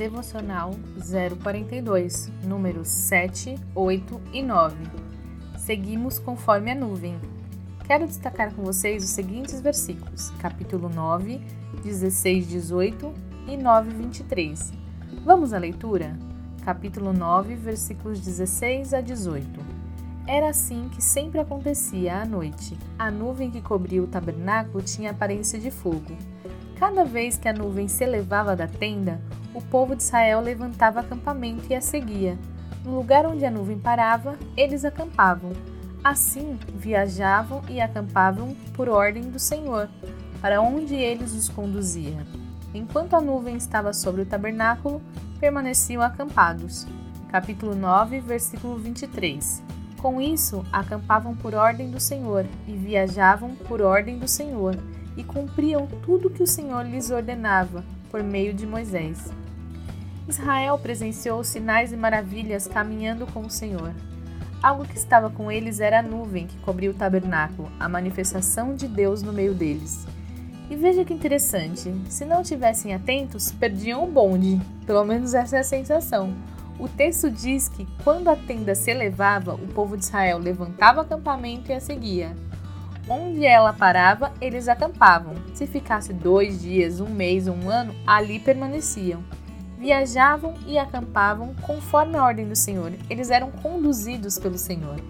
Devocional 042, números 7, 8 e 9. Seguimos conforme a nuvem. Quero destacar com vocês os seguintes versículos: capítulo 9, 16, 18 e 9, 23. Vamos à leitura? capítulo 9, versículos 16 a 18. Era assim que sempre acontecia à noite. A nuvem que cobria o tabernáculo tinha aparência de fogo. Cada vez que a nuvem se elevava da tenda, o povo de Israel levantava acampamento e a seguia. No lugar onde a nuvem parava, eles acampavam. Assim, viajavam e acampavam por ordem do Senhor, para onde eles os conduzia. Enquanto a nuvem estava sobre o tabernáculo, permaneciam acampados. Capítulo 9, versículo 23. Com isso, acampavam por ordem do Senhor e viajavam por ordem do Senhor e cumpriam tudo que o Senhor lhes ordenava por meio de Moisés. Israel presenciou sinais e maravilhas caminhando com o Senhor. Algo que estava com eles era a nuvem que cobria o tabernáculo, a manifestação de Deus no meio deles. E veja que interessante, se não tivessem atentos, perdiam o bonde. Pelo menos essa é a sensação. O texto diz que quando a tenda se elevava, o povo de Israel levantava o acampamento e a seguia. Onde ela parava, eles acampavam. Se ficasse dois dias, um mês um ano, ali permaneciam. Viajavam e acampavam conforme a ordem do Senhor. Eles eram conduzidos pelo Senhor.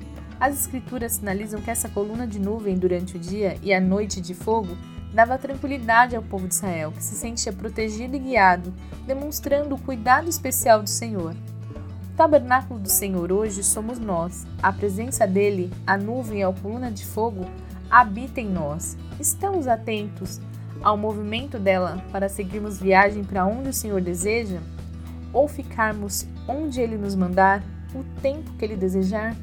As Escrituras sinalizam que essa coluna de nuvem durante o dia e a noite de fogo dava tranquilidade ao povo de Israel, que se sentia protegido e guiado, demonstrando o cuidado especial do Senhor. O tabernáculo do Senhor hoje somos nós. A presença dele, a nuvem e a coluna de fogo, habita em nós. Estamos atentos ao movimento dela para seguirmos viagem para onde o Senhor deseja? Ou ficarmos onde ele nos mandar, o tempo que ele desejar?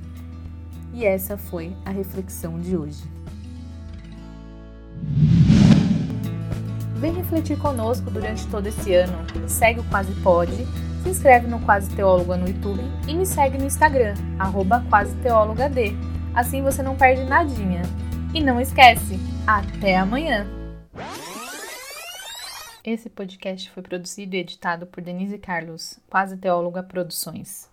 E essa foi a reflexão de hoje. Vem refletir conosco durante todo esse ano. Segue o Quase Pode, se inscreve no Quase Teóloga no YouTube e me segue no Instagram, arroba Quase D. Assim você não perde nadinha. E não esquece, até amanhã! Esse podcast foi produzido e editado por Denise Carlos, Quase Teóloga Produções.